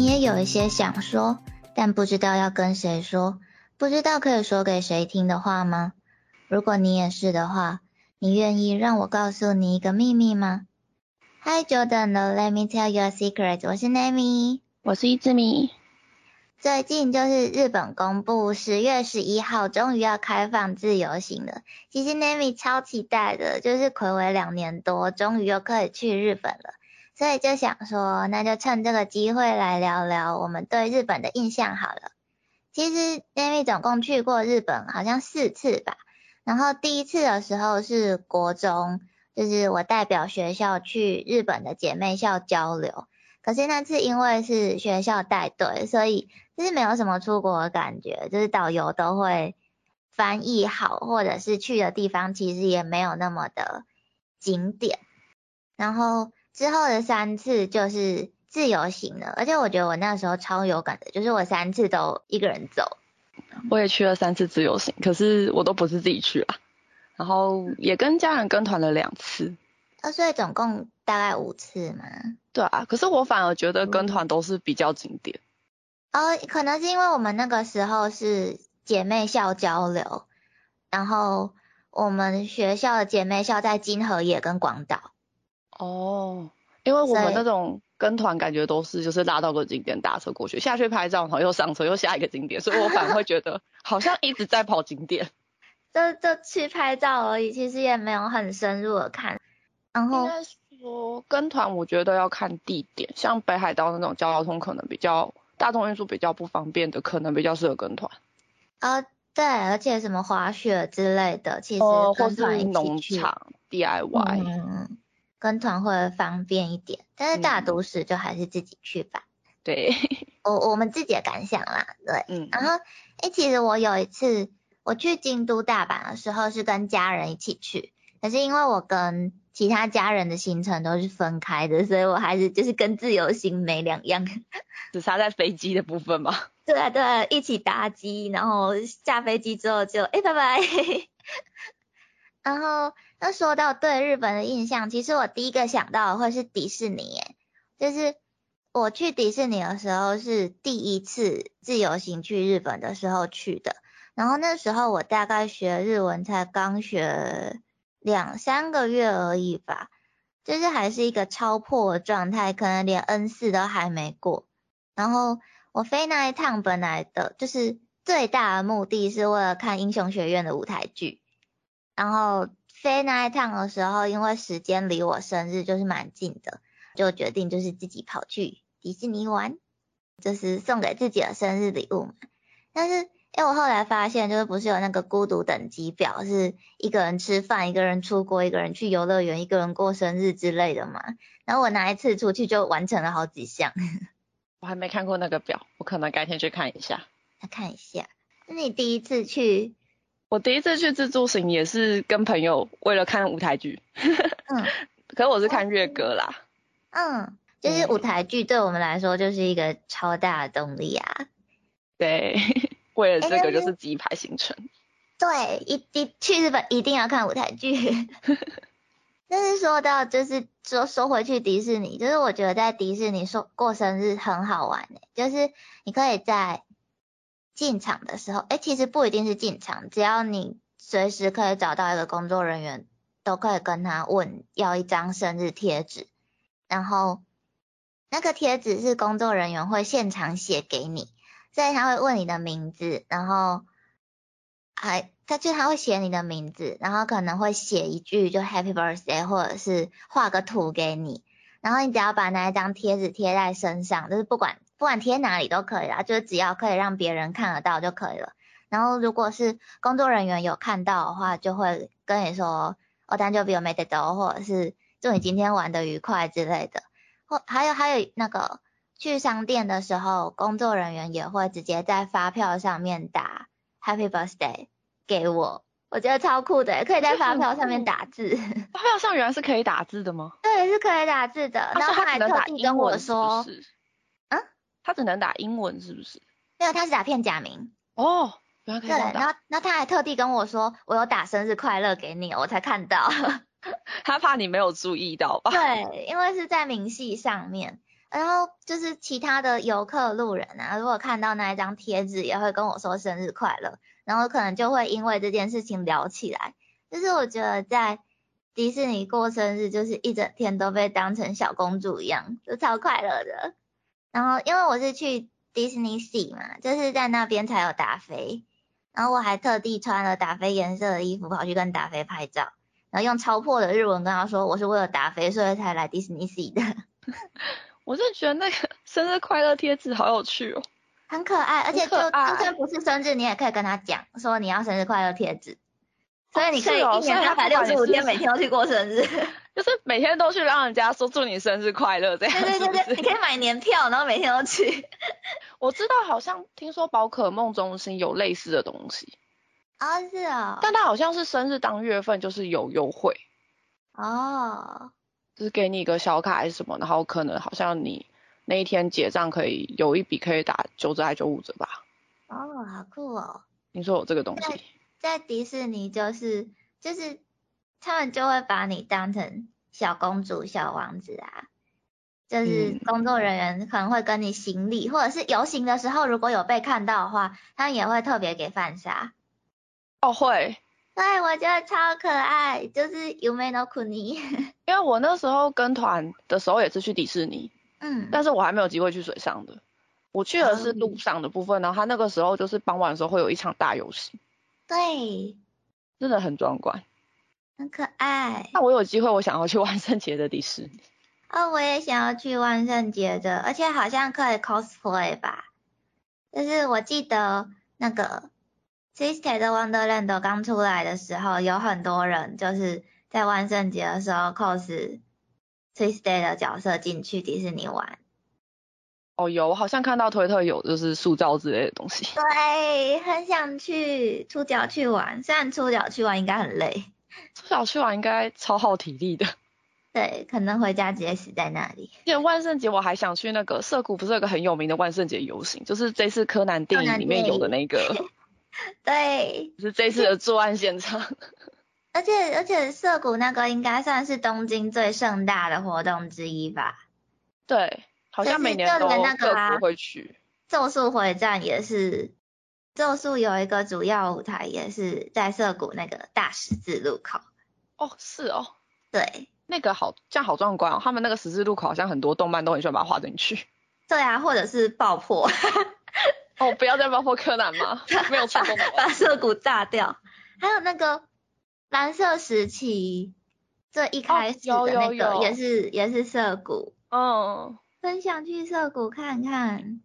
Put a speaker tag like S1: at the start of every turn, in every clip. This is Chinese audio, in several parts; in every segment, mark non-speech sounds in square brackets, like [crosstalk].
S1: 你也有一些想说，但不知道要跟谁说，不知道可以说给谁听的话吗？如果你也是的话，你愿意让我告诉你一个秘密吗？Hi Jordan，Let me tell you a secret。我是 Nami，
S2: 我是一只米。
S1: 最近就是日本公布十月十一号终于要开放自由行了，其实 Nami 超期待的，就是暌违两年多，终于又可以去日本了，所以就想说，那就趁这个机会来聊聊我们对日本的印象好了。其实 Nami 总共去过日本好像四次吧，然后第一次的时候是国中，就是我代表学校去日本的姐妹校交流。可是那次因为是学校带队，所以就是没有什么出国的感觉，就是导游都会翻译好，或者是去的地方其实也没有那么的景点。然后之后的三次就是自由行了，而且我觉得我那时候超有感的，就是我三次都一个人走。
S2: 我也去了三次自由行，可是我都不是自己去啊，然后也跟家人跟团了两次。
S1: 呃，所以总共大概五次嘛。
S2: 对啊，可是我反而觉得跟团都是比较景点。
S1: 哦，可能是因为我们那个时候是姐妹校交流，然后我们学校的姐妹校在金河野跟广岛。
S2: 哦，因为我们那种跟团感觉都是就是拉到个景点打车过去，下去拍照，然后又上车又下一个景点，所以我反而会觉得 [laughs] 好像一直在跑景点。[laughs]
S1: 就就去拍照而已，其实也没有很深入的看。然后。
S2: 说跟团，我觉得要看地点，像北海道那种交通可能比较大众运输比较不方便的，可能比较适合跟团。
S1: 啊，对，而且什么滑雪之类的，其实跟团
S2: 农场 DIY，嗯，
S1: 跟团会方便一点。但是大都市就还是自己去吧。
S2: 对，[laughs]
S1: 我我们自己的感想啦，对，嗯。然后，哎，其实我有一次我去京都、大阪的时候是跟家人一起去，可是因为我跟其他家人的行程都是分开的，所以我还是就是跟自由行没两样，[laughs]
S2: 只差在飞机的部分嘛。
S1: 对啊对啊，一起搭机，然后下飞机之后就哎拜拜。[laughs] 然后那说到对日本的印象，其实我第一个想到的会是迪士尼，就是我去迪士尼的时候是第一次自由行去日本的时候去的，然后那时候我大概学日文才刚学。两三个月而已吧，就是还是一个超破的状态，可能连 N 四都还没过。然后我飞那一趟本来的就是最大的目的是为了看英雄学院的舞台剧。然后飞那一趟的时候，因为时间离我生日就是蛮近的，就决定就是自己跑去迪士尼玩，就是送给自己的生日礼物嘛。但是。因为我后来发现，就是不是有那个孤独等级表，是一个人吃饭，一个人出国，一个人去游乐园，一个人过生日之类的嘛。然后我拿一次出去就完成了好几项。[laughs]
S2: 我还没看过那个表，我可能改天去看一下。
S1: 来看一下，那你第一次去？
S2: 我第一次去自助行也是跟朋友为了看舞台剧。嗯。[laughs] 可是我是看乐歌啦。
S1: 嗯，就是舞台剧对我们来说就是一个超大的动力啊。
S2: 对。[laughs] 为了这个就是鸡排行程，
S1: 对，一一去日本一定要看舞台剧。[laughs] 但是说到就是说说回去迪士尼，就是我觉得在迪士尼说过生日很好玩诶，就是你可以在进场的时候，哎，其实不一定是进场，只要你随时可以找到一个工作人员，都可以跟他问要一张生日贴纸，然后那个贴纸是工作人员会现场写给你。所以他会问你的名字，然后还他就他会写你的名字，然后可能会写一句就 Happy Birthday，或者是画个图给你，然后你只要把那一张贴纸贴在身上，就是不管不管贴哪里都可以啦，就是只要可以让别人看得到就可以了。然后如果是工作人员有看到的话，就会跟你说哦，单就比我没得到，或者是祝你今天玩的愉快之类的。或还有还有那个。去商店的时候，工作人员也会直接在发票上面打 Happy Birthday 给我，我觉得超酷的，可以在发票上面打字。
S2: 发票上原来是可以打字的吗？
S1: 对，是可以打字的。然后他还特地跟我说，
S2: 嗯，他只能打英文是不是？
S1: 没有，他是打片假名。
S2: 哦，原来可以打。
S1: 对，然后，然后他还特地跟我说，我有打生日快乐给你，我才看到。[laughs]
S2: 他怕你没有注意到吧？[laughs]
S1: 对，因为是在明细上面。然后就是其他的游客路人啊，如果看到那一张贴纸，也会跟我说生日快乐，然后可能就会因为这件事情聊起来。就是我觉得在迪士尼过生日，就是一整天都被当成小公主一样，就超快乐的。然后因为我是去迪士尼 Sea 嘛，就是在那边才有达菲，然后我还特地穿了达菲颜色的衣服跑去跟达菲拍照，然后用超破的日文跟他说我是为了达菲所以才来迪士尼 Sea 的。[laughs]
S2: 我是觉得那个生日快乐贴纸好有趣哦，
S1: 很可爱，而且就就算不是生日，你也可以跟他讲说你要生日快乐贴纸，所以你可以一年三百六十五天每天都去过生日，[laughs]
S2: 就是每天都去让人家说祝你生日快乐这样。
S1: 对对对对，你可以买年票，然后每天都去。[laughs]
S2: 我知道好像听说宝可梦中心有类似的东西。
S1: 啊，是啊。
S2: 但它好像是生日当月份就是有优惠。
S1: 哦。
S2: 就是给你一个小卡还是什么，然后可能好像你那一天结账可以有一笔可以打九折还九五折吧。
S1: 哦，好酷哦！
S2: 听说有这个东西？
S1: 在迪士尼就是就是他们就会把你当成小公主、小王子啊，就是工作人员可能会跟你行礼，或者是游行的时候如果有被看到的话，他们也会特别给饭沙。
S2: 哦，会。[laughs]
S1: 对，我觉得超可爱，就是有没有苦尼？
S2: 因为我那时候跟团的时候也是去迪士尼，
S1: 嗯，
S2: 但是我还没有机会去水上的，我去的是路上的部分，然后他那个时候就是傍晚的时候会有一场大游行，
S1: 对，
S2: 真的很壮观，
S1: 很可爱。
S2: 那我有机会，我想要去万圣节的迪士尼。
S1: 哦，我也想要去万圣节的，而且好像可以 cosplay 吧，就是我记得那个。Twisted Wonderland 刚出来的时候，有很多人就是在万圣节的时候 cos Twisted 的角色进去迪士尼玩。
S2: 哦，有，我好像看到推特有就是塑造之类的东西。
S1: 对，很想去出脚去玩，虽然出脚去玩应该很累。
S2: 出脚去玩应该超耗体力的。[laughs]
S1: 对，可能回家直接死在那里。
S2: 而且万圣节我还想去那个涩谷，不是有个很有名的万圣节游行，就是这次柯南电影里面有的那个。[laughs]
S1: 对，
S2: 是这次的作案现场。[laughs]
S1: 而且而且涩谷那个应该算是东京最盛大的活动之一吧？
S2: 对，好像每年都涩谷会去。
S1: 咒术回战也是，咒术有一个主要舞台也是在涩谷那个大十字路口。
S2: 哦，是哦。
S1: 对，
S2: 那个好，这样好壮观哦。他们那个十字路口好像很多动漫都很喜欢把它画进去。[laughs]
S1: 对啊，或者是爆破。[laughs]
S2: 哦，不要再爆破柯南吗？没有成功
S1: 把涩谷炸掉。还有那个蓝色时期，最一开始的那个也是也是涩谷。
S2: 嗯，
S1: 很想去涩谷看看。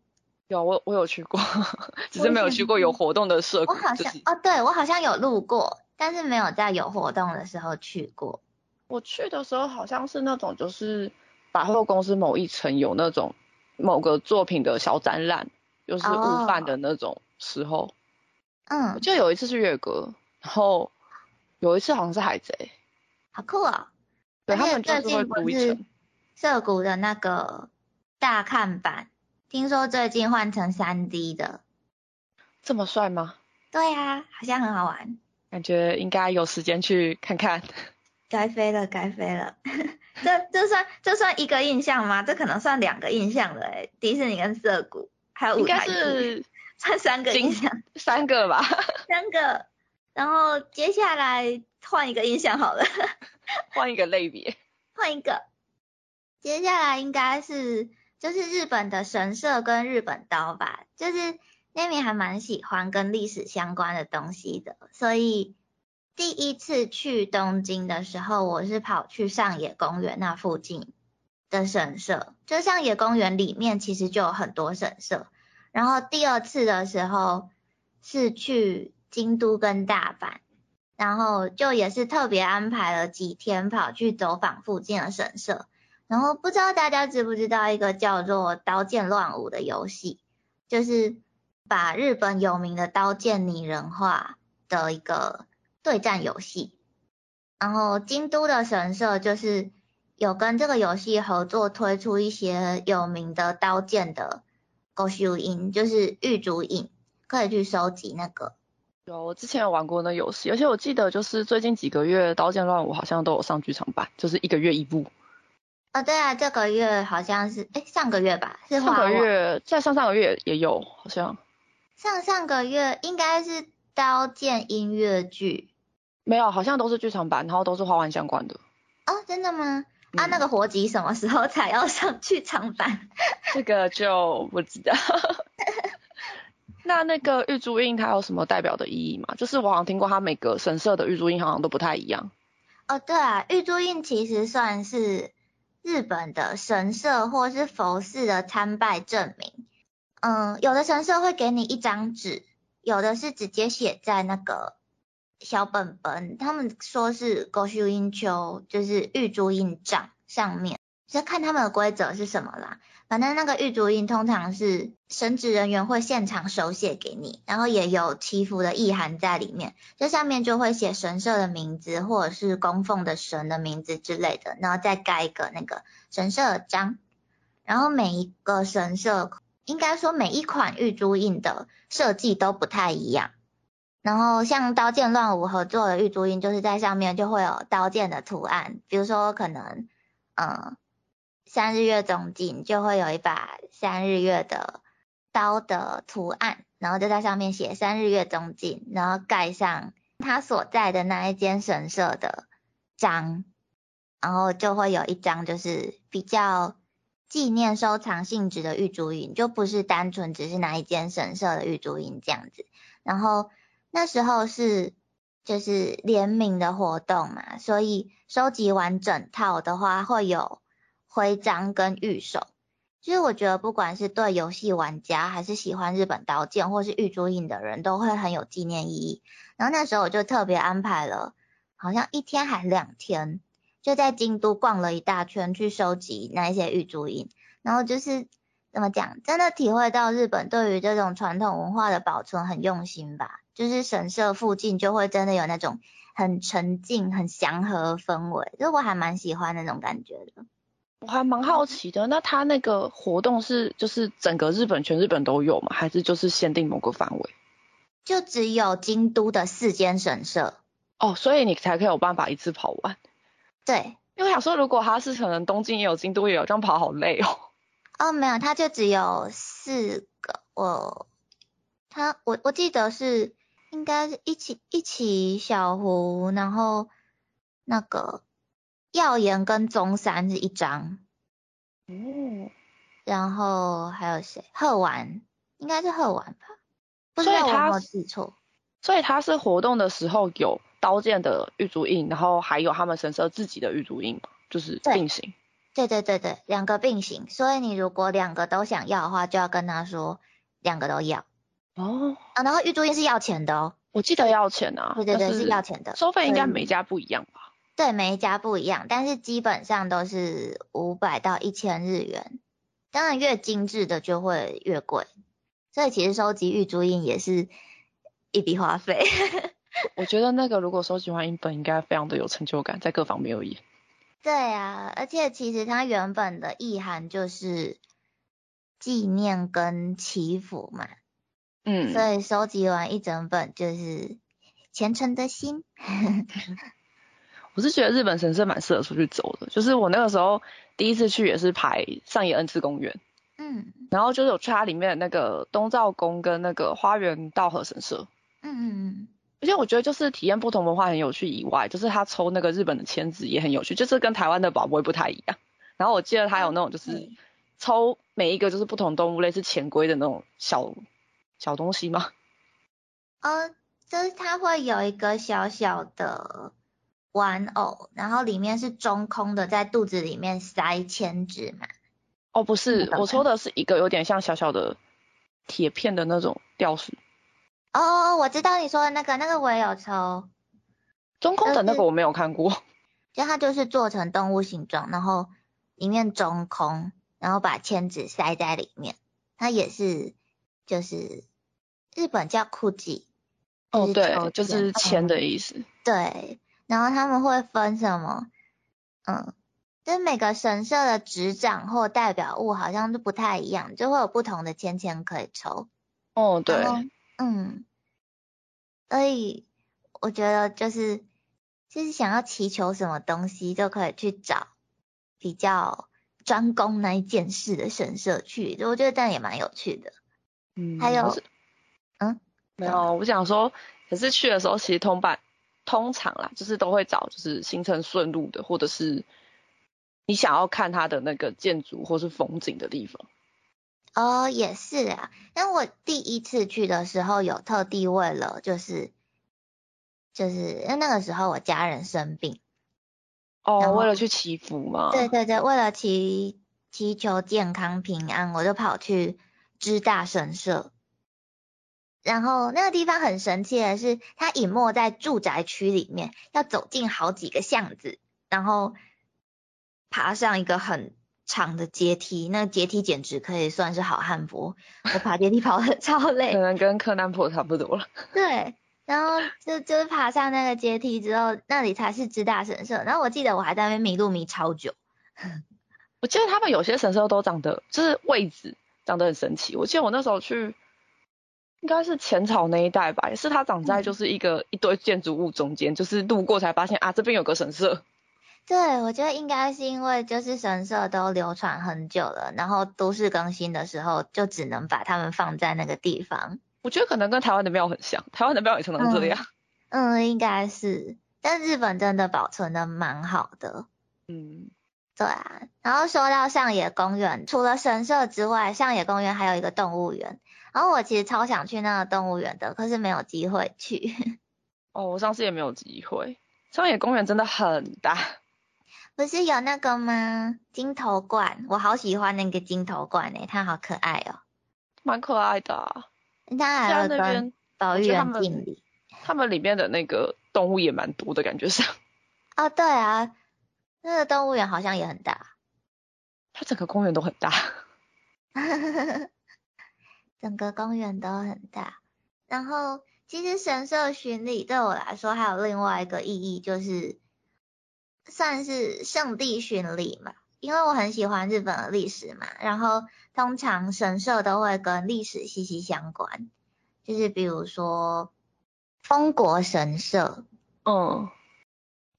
S2: 有我我有去过，[laughs] 只是没有去过有活动的涩谷。
S1: 我好像哦，对我好像有路过，但是没有在有活动的时候去过。
S2: 我去的时候好像是那种就是百货公司某一层有那种某个作品的小展览。就是午饭的那种时候，
S1: 嗯，
S2: 就有一次是月歌，然后有一次好像是海贼，
S1: 好酷啊！
S2: 对他们就是会补一层。
S1: 涩谷的那个大看板，听说最近换成三 D 的，
S2: 这么帅吗？
S1: 对啊，好像很好玩，
S2: 感觉应该有时间去看看。
S1: 该飞了，该飞了。[laughs] 这这算这算一个印象吗？这可能算两个印象了诶，迪士尼跟涩谷。还有
S2: 应该是 [laughs]
S1: 算三个印象，
S2: 三个吧，[laughs]
S1: 三个。然后接下来换一个印象好了，
S2: 换一个类别，
S1: 换一个。接下来应该是就是日本的神社跟日本刀吧，就是那边还蛮喜欢跟历史相关的东西的，所以第一次去东京的时候，我是跑去上野公园那附近。的神社，就上野公园里面其实就有很多神社。然后第二次的时候是去京都跟大阪，然后就也是特别安排了几天跑去走访附近的神社。然后不知道大家知不知道一个叫做《刀剑乱舞》的游戏，就是把日本有名的刀剑拟人化的一个对战游戏。然后京都的神社就是。有跟这个游戏合作推出一些有名的刀剑的勾修印，就是玉竹印，可以去收集那个。
S2: 有，我之前有玩过那游戏，而且我记得就是最近几个月《刀剑乱舞》好像都有上剧场版，就是一个月一部。
S1: 哦，对啊，这个月好像是，哎，上个月吧，是
S2: 上个月，在上上个月也有，好像。
S1: 上上个月应该是刀剑音乐剧。
S2: 没有，好像都是剧场版，然后都是花环相关的。
S1: 哦，真的吗？啊，那个活集什么时候才要上剧场版？[laughs]
S2: 这个就不知道。[laughs] 那那个玉珠印它有什么代表的意义吗？就是我好像听过，它每个神社的玉珠印好像都不太一样。
S1: 哦，对啊，玉珠印其实算是日本的神社或是佛寺的参拜证明。嗯，有的神社会给你一张纸，有的是直接写在那个。小本本，他们说是勾须印秋，就是玉珠印章上面，就看他们的规则是什么啦。反正那个玉珠印通常是神职人员会现场手写给你，然后也有祈福的意涵在里面，这上面就会写神社的名字或者是供奉的神的名字之类的，然后再盖一个那个神社章。然后每一个神社，应该说每一款玉珠印的设计都不太一样。然后像刀剑乱舞合作的玉珠印，就是在上面就会有刀剑的图案，比如说可能，嗯，三日月中镜就会有一把三日月的刀的图案，然后就在上面写三日月中镜，然后盖上他所在的那一间神社的章，然后就会有一张就是比较纪念收藏性质的玉珠印，就不是单纯只是哪一间神社的玉珠印这样子，然后。那时候是就是联名的活动嘛，所以收集完整套的话会有徽章跟玉手。其实我觉得不管是对游戏玩家，还是喜欢日本刀剑或是玉珠印的人，都会很有纪念意义。然后那时候我就特别安排了，好像一天还两天，就在京都逛了一大圈去收集那一些玉珠印，然后就是怎么讲，真的体会到日本对于这种传统文化的保存很用心吧。就是神社附近就会真的有那种很沉静、很祥和氛围，就我还蛮喜欢那种感觉的。
S2: 我还蛮好奇的，那他那个活动是就是整个日本全日本都有吗？还是就是限定某个范围？
S1: 就只有京都的四间神社。
S2: 哦，所以你才可以有办法一次跑完。
S1: 对，
S2: 因为想说如果他是可能东京也有，京都也有，这样跑好累哦。
S1: 哦，没有，他就只有四个。我他我我记得是。应该是一起一起小湖，然后那个耀眼跟中山是一张，哦，然后还有谁？贺丸，应该是贺丸吧？不知道我有没有记错。
S2: 所以他是活动的时候有刀剑的玉足印，然后还有他们神社自己的玉足印嘛，就是并行。
S1: 对对对对，两个并行。所以你如果两个都想要的话，就要跟他说两个都要。哦，啊，然后玉足印是要钱的哦，
S2: 我记得要钱啊，
S1: 对对对，是要钱的，
S2: 收费应该每家不一样吧？
S1: 对，每一家不一样，但是基本上都是五百到一千日元，当然越精致的就会越贵，所以其实收集玉珠印也是一笔花费。[laughs]
S2: 我觉得那个如果收集完一本，应该非常的有成就感，在各方面而言。
S1: 对啊，而且其实它原本的意涵就是纪念跟祈福嘛。嗯，所以收集完一整本就是虔诚的心。[laughs]
S2: 我是觉得日本神社蛮适合出去走的，就是我那个时候第一次去也是排上野恩赐公园，嗯，然后就是有去它里面的那个东照宫跟那个花园道和神社，嗯嗯嗯，而且我觉得就是体验不同文化很有趣以外，就是他抽那个日本的签子也很有趣，就是跟台湾的宝贝不太一样。然后我记得他有那种就是抽每一个就是不同动物类似潜龟的那种小。小东西吗？
S1: 呃，就是它会有一个小小的玩偶，然后里面是中空的，在肚子里面塞铅纸嘛。
S2: 哦，不是，我抽的是一个有点像小小的铁片的那种吊饰。
S1: 哦，我知道你说的那个，那个我也有抽。
S2: 中空的那个我没有看过。[laughs]
S1: 就它就是做成动物形状，然后里面中空，然后把铅纸塞在里面，它也是。就是日本叫酷吉，
S2: 哦对，就是签的意思。
S1: 对，然后他们会分什么？嗯，就是每个神社的执掌或代表物好像都不太一样，就会有不同的签签可以抽。
S2: 哦，对，
S1: 嗯，所以我觉得就是就是想要祈求什么东西，就可以去找。比较专攻那一件事的神社去，我觉得这样也蛮有趣的。
S2: 嗯，
S1: 还有，嗯，
S2: 没有，我想说，可是去的时候其实通办通常啦，就是都会找就是行程顺路的，或者是你想要看它的那个建筑或是风景的地方。
S1: 哦，也是啊。但我第一次去的时候，有特地为了就是就是因为那个时候我家人生病。
S2: 哦，为了去祈福吗？
S1: 对对对，为了祈祈求健康平安，我就跑去知大神社。然后那个地方很神奇的是，它隐没在住宅区里面，要走进好几个巷子，然后爬上一个很。长的阶梯，那阶梯简直可以算是好汉坡。我爬阶梯跑的 [laughs] 超累，
S2: 可能跟柯南坡差不多了。
S1: 对，然后就就是爬上那个阶梯之后，那里才是知大神社。然后我记得我还在那边迷路迷超久。
S2: 我记得他们有些神社都长得，就是位置长得很神奇。我记得我那时候去，应该是前朝那一带吧，也是它长在就是一个一堆建筑物中间，就是路过才发现啊，这边有个神社。
S1: 对，我觉得应该是因为就是神社都流传很久了，然后都市更新的时候就只能把它们放在那个地方。
S2: 我觉得可能跟台湾的庙很像，台湾的庙也常常这样。[laughs]
S1: 嗯，应该是，但日本真的保存的蛮好的。
S2: 嗯，
S1: 对啊。然后说到上野公园，除了神社之外，上野公园还有一个动物园。然后我其实超想去那个动物园的，可是没有机会去。[laughs]
S2: 哦，我上次也没有机会。上野公园真的很大。
S1: 不是有那个吗？金头冠，我好喜欢那个金头冠诶，它好可爱哦。
S2: 蛮可爱的。
S1: 它还有跟保育园敬礼。
S2: 他们里面的那个动物也蛮多的感觉上。[laughs]
S1: 哦，对啊，那个动物园好像也很大。
S2: 它整个公园都很大。[laughs]
S1: 整个公园都很大。然后，其实神社巡礼对我来说还有另外一个意义，就是。算是圣地巡礼嘛，因为我很喜欢日本的历史嘛，然后通常神社都会跟历史息息相关，就是比如说丰国神社，
S2: 嗯，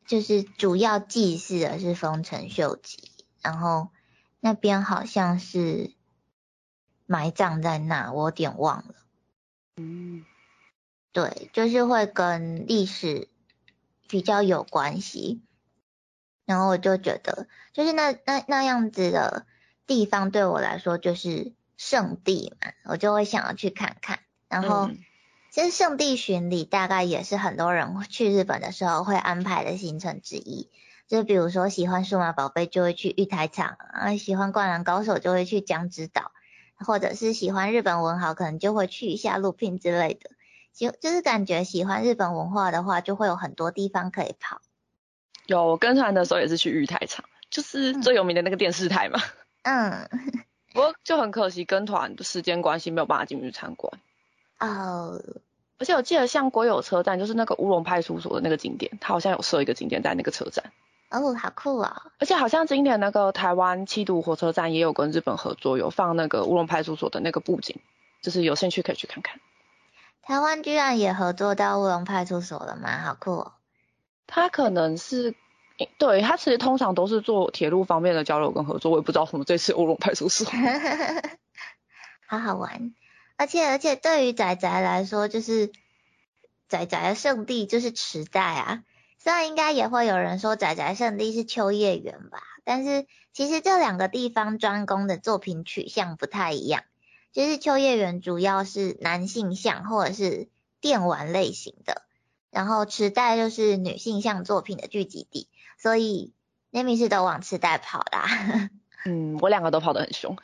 S1: 就是主要祭祀的是丰臣秀吉，然后那边好像是埋葬在那，我有点忘了，
S2: 嗯，
S1: 对，就是会跟历史比较有关系。然后我就觉得，就是那那那样子的地方对我来说就是圣地嘛，我就会想要去看看。然后，其实圣地巡礼大概也是很多人去日本的时候会安排的行程之一。就比如说喜欢数码宝贝就会去玉台场啊，喜欢灌篮高手就会去江之岛，或者是喜欢日本文豪可能就会去一下路聘之类的。就就是感觉喜欢日本文化的话，就会有很多地方可以跑。
S2: 有我跟团的时候也是去玉台场，就是最有名的那个电视台嘛。
S1: 嗯。[laughs]
S2: 不过就很可惜，跟团的时间关系没有办法进去参观。
S1: 哦。
S2: 而且我记得像国有车站，就是那个乌龙派出所的那个景点，它好像有设一个景点在那个车站。
S1: 哦，好酷啊！
S2: 而且好像今年那个台湾七堵火车站也有跟日本合作，有放那个乌龙派出所的那个布景，就是有兴趣可以去看看。
S1: 台湾居然也合作到乌龙派出所了吗？好酷哦！
S2: 他可能是，对他其实通常都是做铁路方面的交流跟合作，我也不知道什么这次乌龙派出所，[laughs]
S1: 好好玩，而且而且对于仔仔来说，就是仔仔的圣地就是池袋啊，虽然应该也会有人说宅宅圣地是秋叶原吧，但是其实这两个地方专攻的作品取向不太一样，就是秋叶原主要是男性向或者是电玩类型的。然后池袋就是女性向作品的聚集地，所以 n a m i 是都往池袋跑啦。[laughs]
S2: 嗯，我两个都跑得很凶，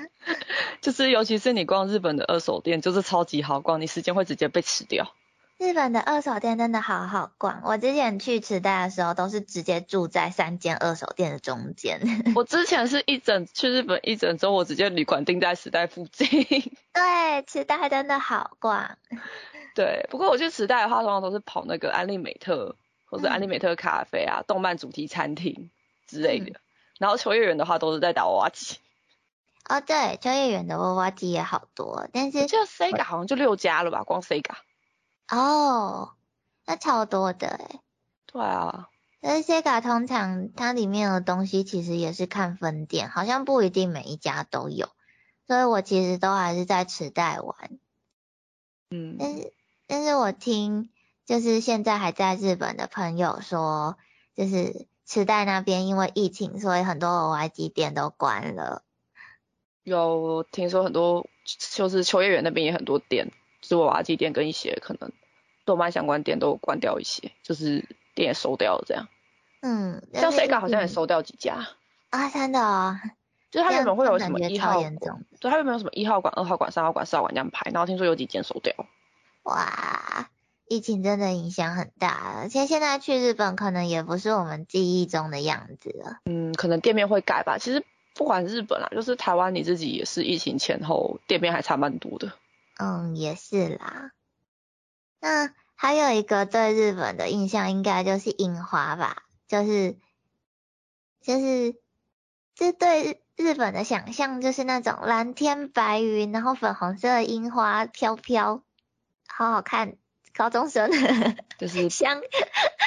S2: [laughs] 就是尤其是你逛日本的二手店，就是超级好逛，你时间会直接被吃掉。
S1: 日本的二手店真的好好逛，我之前去池袋的时候都是直接住在三间二手店的中间。[laughs]
S2: 我之前是一整去日本一整周，我直接旅馆定在池袋附近。[laughs]
S1: 对，池袋真的好逛。
S2: 对，不过我去池袋的话，通常都是跑那个安利美特或者安利美特咖啡啊、动漫主题餐厅之类的。然后秋叶原的话，都是在打娃娃机。
S1: 哦，对，秋叶原的娃娃机也好多，但是
S2: 就 Sega 好像就六家了吧，光 Sega。
S1: 哦，那超多的哎。
S2: 对啊。
S1: 而 Sega 通常它里面的东西其实也是看分店，好像不一定每一家都有，所以我其实都还是在池袋玩。
S2: 嗯，
S1: 但是但是我听就是现在还在日本的朋友说，就是池袋那边因为疫情，所以很多偶玩机店都关了。
S2: 有听说很多就是秋叶原那边也很多店，是娃娃机店跟一些可能动漫相关店都关掉一些，就是店也收掉了这样。
S1: 嗯，
S2: 像 Sega 好像也收掉几家
S1: 啊，真的啊，
S2: 就是它原本会有什么一号，对，它原本有什么一号馆、二号馆、三号馆、四号馆这样排，然后听说有几间收掉。
S1: 哇，疫情真的影响很大，而且现在去日本可能也不是我们记忆中的样子了。
S2: 嗯，可能店面会改吧。其实不管日本啦，就是台湾你自己也是疫情前后店面还差蛮多的。
S1: 嗯，也是啦。那还有一个对日本的印象，应该就是樱花吧。就是，就是，这对日本的想象就是那种蓝天白云，然后粉红色的樱花飘飘，好好看。高中生
S2: 就是 [laughs]
S1: 像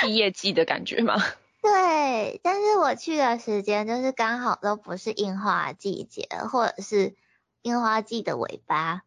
S2: 毕业季的感觉吗？[laughs]
S1: 对，但是我去的时间就是刚好都不是樱花季节，或者是樱花季的尾巴，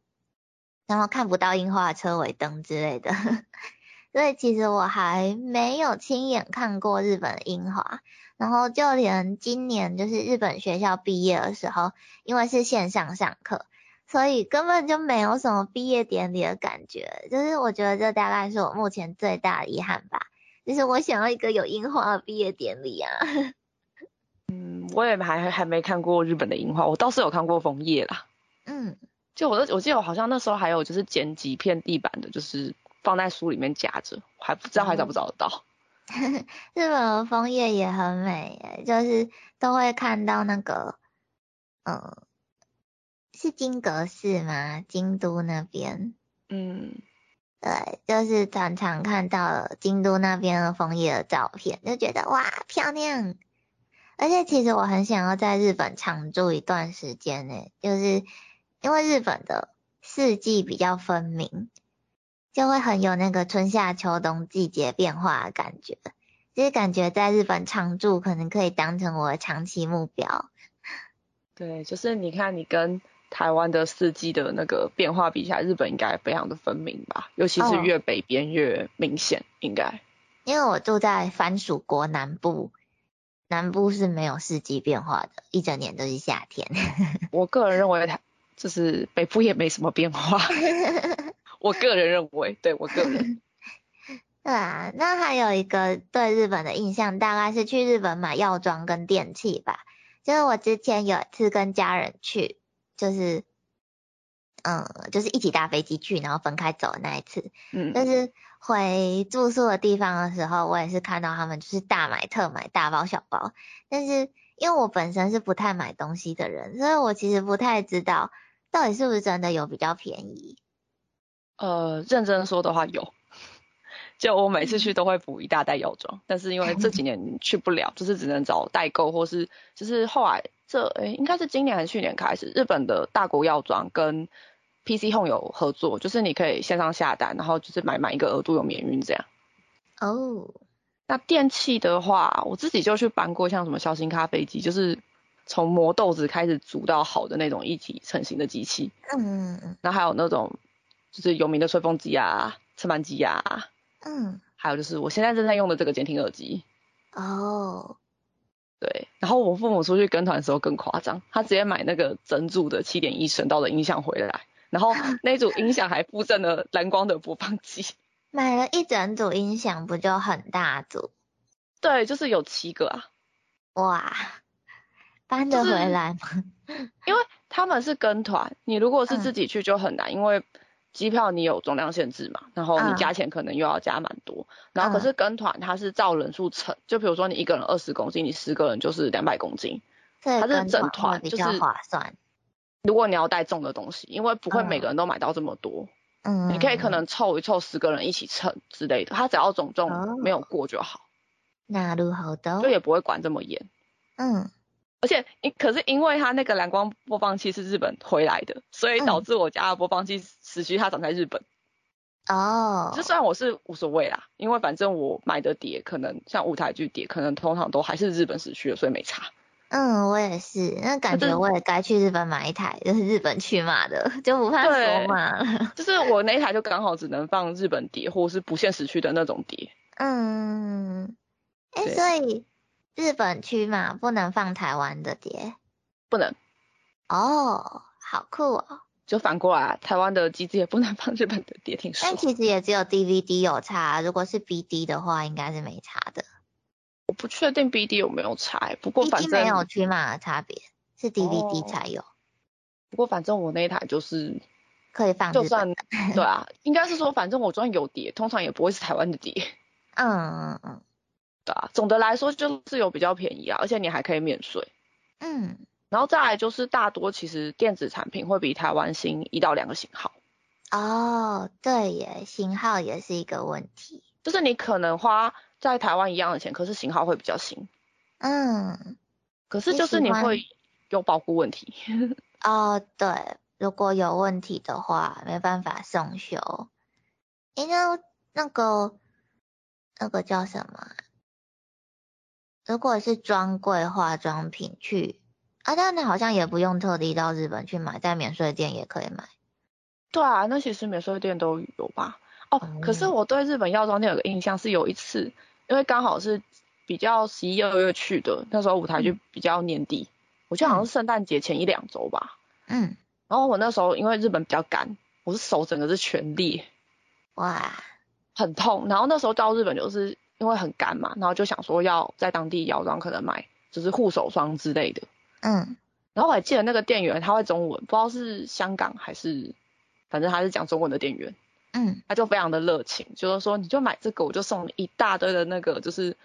S1: 然后看不到樱花车尾灯之类的。[laughs] 所以其实我还没有亲眼看过日本的樱花，然后就连今年就是日本学校毕业的时候，因为是线上上课，所以根本就没有什么毕业典礼的感觉。就是我觉得这大概是我目前最大的遗憾吧，就是我想要一个有樱花的毕业典礼啊。[laughs]
S2: 嗯，我也还还没看过日本的樱花，我倒是有看过枫叶啦。
S1: 嗯，
S2: 就我我记得我好像那时候还有就是剪几片地板的，就是。放在书里面夹着，还不知道还找不找得到。[laughs]
S1: 日本的枫叶也很美，就是都会看到那个，嗯，是金阁寺吗？京都那边。
S2: 嗯，
S1: 对，就是常常看到京都那边的枫叶的照片，就觉得哇漂亮。而且其实我很想要在日本常住一段时间呢，就是因为日本的四季比较分明。就会很有那个春夏秋冬季节变化的感觉，就是感觉在日本常住可能可以当成我的长期目标。
S2: 对，就是你看你跟台湾的四季的那个变化比起来，日本应该非常的分明吧？尤其是越北边越明显，应该。
S1: 因为我住在番薯国南部，南部是没有四季变化的，一整年都是夏天。[laughs]
S2: 我个人认为，它就是北部也没什么变化。[laughs] 我个人认为，对我个人，[laughs]
S1: 对啊，那还有一个对日本的印象，大概是去日本买药妆跟电器吧。就是我之前有一次跟家人去，就是，嗯，就是一起搭飞机去，然后分开走的那一次。
S2: 嗯。
S1: 就是回住宿的地方的时候，我也是看到他们就是大买特买，大包小包。但是因为我本身是不太买东西的人，所以我其实不太知道到底是不是真的有比较便宜。
S2: 呃，认真说的话有，[laughs] 就我每次去都会补一大袋药妆，但是因为这几年去不了，就是只能找代购或是就是后来这诶应该是今年还是去年开始，日本的大国药妆跟 PC Home 有合作，就是你可以线上下单，然后就是买满一个额度有免运这样。
S1: 哦，
S2: 那电器的话，我自己就去搬过像什么小型咖啡机，就是从磨豆子开始煮到好的那种一体成型的机器。
S1: 嗯嗯嗯。
S2: 然后还有那种。就是有名的吹风机啊，吹盘机啊，
S1: 嗯，
S2: 还有就是我现在正在用的这个监听耳机。
S1: 哦，
S2: 对，然后我父母出去跟团的时候更夸张，他直接买那个整组的七点一声道的音响回来，然后 [laughs] 那组音响还附赠了蓝光的播放器。
S1: 买了一整组音响不就很大组？
S2: 对，就是有七个啊。
S1: 哇，搬得回来吗？[laughs]
S2: 因为他们是跟团，你如果是自己去就很难，因为。机票你有总量限制嘛？然后你加钱可能又要加蛮多。然后可是跟团它是照人数乘，就比如说你一个人二十公斤，你十个人就是两百公斤。它是整团，就是
S1: 划算。
S2: 如果你要带重的东西，因为不会每个人都买到这么多。
S1: 嗯。
S2: 你可以可能凑一凑十个人一起称之类的，它只要总重没有过就好。
S1: 那如好的。
S2: 就也不会管这么严。
S1: 嗯。
S2: 而且，因可是因为它那个蓝光播放器是日本回来的，所以导致我家的播放器时区它长在日本。
S1: 哦，
S2: 就算我是无所谓啦，因为反正我买的碟可能像舞台剧碟，可能通常都还是日本死区的，所以没差。
S1: 嗯，我也是，那感觉我也该去日本买一台，就是日本驱马的，就不怕锁码了。
S2: 就是我那一台就刚好只能放日本碟，或者是不限时区的那种碟。[laughs]
S1: 嗯，哎，所以日本区嘛不能放台湾的碟？
S2: 不能。
S1: 哦，好酷哦。
S2: 就反过来，台湾的机子也不能放日本的碟，挺爽。
S1: 但其实也只有 DVD 有差，如果是 BD 的话，应该是没差的。
S2: 我不确定 BD 有没有差，不过反正
S1: 没有区码的差别，是 DVD 才有。
S2: 不过反正我那一台就是
S1: 可以放，
S2: 就算 [laughs] 对啊，应该是说反正我就算有碟，通常也不会是台湾的碟。
S1: 嗯嗯嗯，
S2: 总的来说就是有比较便宜啊，而且你还可以免税。
S1: 嗯。
S2: 然后再来就是大多其实电子产品会比台湾新一到两个型号。
S1: 哦，对耶，型号也是一个问题。
S2: 就是你可能花在台湾一样的钱，可是型号会比较新。
S1: 嗯。
S2: 可是就是你会有保护问题。
S1: 哦，对，如果有问题的话，没办法送修。因为那个那个叫什么？如果是专柜化妆品去。啊，但你好像也不用特地到日本去买，在免税店也可以买。
S2: 对啊，那其实免税店都有吧？哦，可是我对日本药妆店有个印象是有一次，因为刚好是比较十一二月去的，那时候舞台剧比较年底，我记得好像是圣诞节前一两周吧。
S1: 嗯。
S2: 然后我那时候因为日本比较干，我是手整个是全裂。
S1: 哇。
S2: 很痛，然后那时候到日本就是因为很干嘛，然后就想说要在当地药妆可能买就是护手霜之类的。
S1: 嗯，
S2: 然后我还记得那个店员他会中文，不知道是香港还是，反正他是讲中文的店员。
S1: 嗯，
S2: 他就非常的热情，就是说你就买这个，我就送你一大堆的那个就是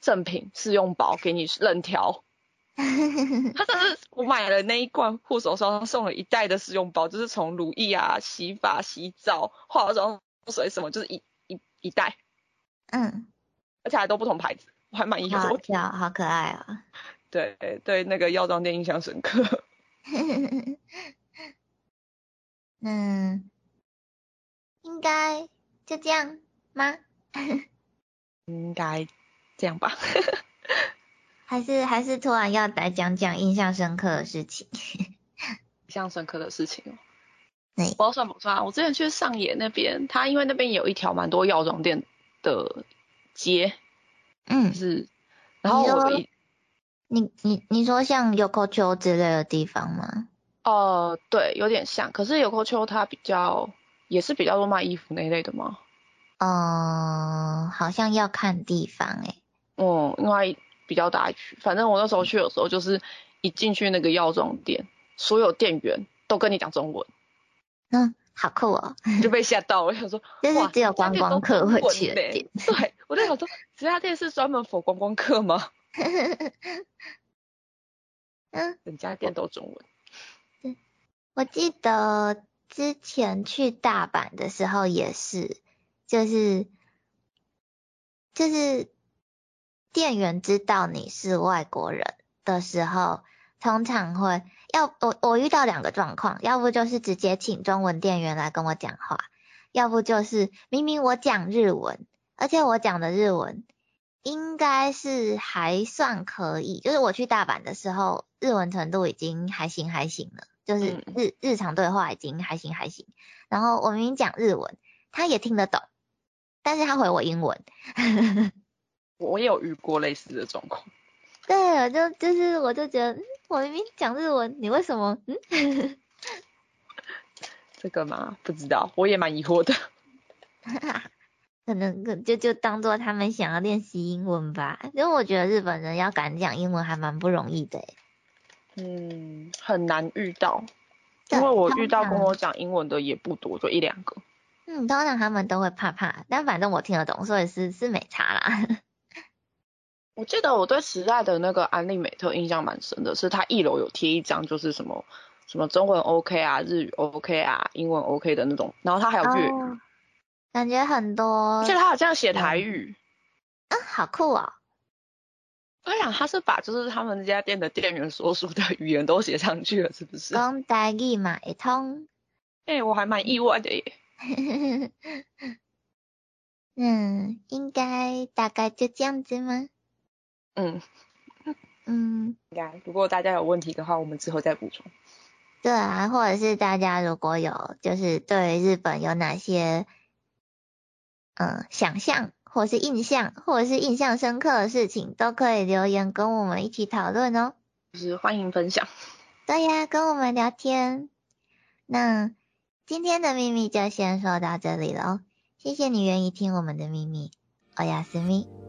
S2: 赠品试用包给你任挑。[laughs] 他真是我买了那一罐护手霜，送了一袋的试用包，就是从乳液啊、洗发、洗澡、化妆水什么，就是一一一袋。
S1: 嗯，
S2: 而且还都不同牌子，我还蛮意外。
S1: 好，好可爱 [laughs] 啊。
S2: 对对，那个药妆店印象深刻。[laughs]
S1: 嗯，应该就这样吗？[laughs]
S2: 应该这样吧。
S1: 还是还是突然要来讲讲印象深刻的事情。
S2: 印象深刻的事情哦。
S1: 对。
S2: 不知道算不算？我之前去上野那边，他因为那边有一条蛮多药妆店的街。
S1: 嗯。
S2: 是。然后我一。
S1: 你你你说像 Yoko Cho 之类的地方吗？
S2: 哦，对，有点像。可是 Yoko Cho 它比较也是比较多卖衣服那一类的吗？
S1: 嗯，好像要看地方哎。
S2: 嗯，因为比较大区。反正我那时候去的时候，就是一进去那个药妆店，所有店员都跟你讲中文。
S1: 嗯，好酷哦。
S2: 就被吓到，我想说，[laughs]
S1: 就是只有观光客会去的店。
S2: 对，我就想说，这家店是专门否观光客吗？[laughs]
S1: 嗯，
S2: 整家店都中文。
S1: 对，我记得之前去大阪的时候也是，就是就是店员知道你是外国人的时候，通常会要我我遇到两个状况，要不就是直接请中文店员来跟我讲话，要不就是明明我讲日文，而且我讲的日文。应该是还算可以，就是我去大阪的时候，日文程度已经还行还行了，就是日日常对话已经还行还行。然后我明明讲日文，他也听得懂，但是他回我英文。[laughs]
S2: 我也有遇过类似的状况。
S1: 对，就就是我就觉得，我明明讲日文，你为什么？嗯？[laughs]
S2: 这个吗？不知道，我也蛮疑惑的。[laughs]
S1: 可能可就就当做他们想要练习英文吧，因为我觉得日本人要敢讲英文还蛮不容易的。
S2: 嗯，很难遇到，因为我遇到跟我讲英文的也不多，就一两个。
S1: 嗯，通常他们都会怕怕，但反正我听得懂，所以是是没差啦。
S2: 我记得我对时代的那个安利美特印象蛮深的，是他一楼有贴一张，就是什么什么中文 OK 啊，日语 OK 啊，英文 OK 的那种，然后他还有粤语。
S1: 感觉很多，
S2: 而且他好像写台语，
S1: 嗯，好酷哦！
S2: 我想他是把就是他们这家店的店员所属的语言都写上去了，是不是？
S1: 讲台语嘛，一通。
S2: 哎，我还蛮意外的耶。[laughs]
S1: 嗯应该大概就这样子吗？
S2: 嗯嗯，应该。如果大家有问题的话，我们之后再补充。
S1: 对啊，或者是大家如果有就是对日本有哪些嗯想象，或是印象，或者是印象深刻的事情，都可以留言跟我们一起讨论哦。
S2: 就是欢迎分享。
S1: 对呀，跟我们聊天。那今天的秘密就先说到这里了哦，谢谢你愿意听我们的秘密，欧亚斯密。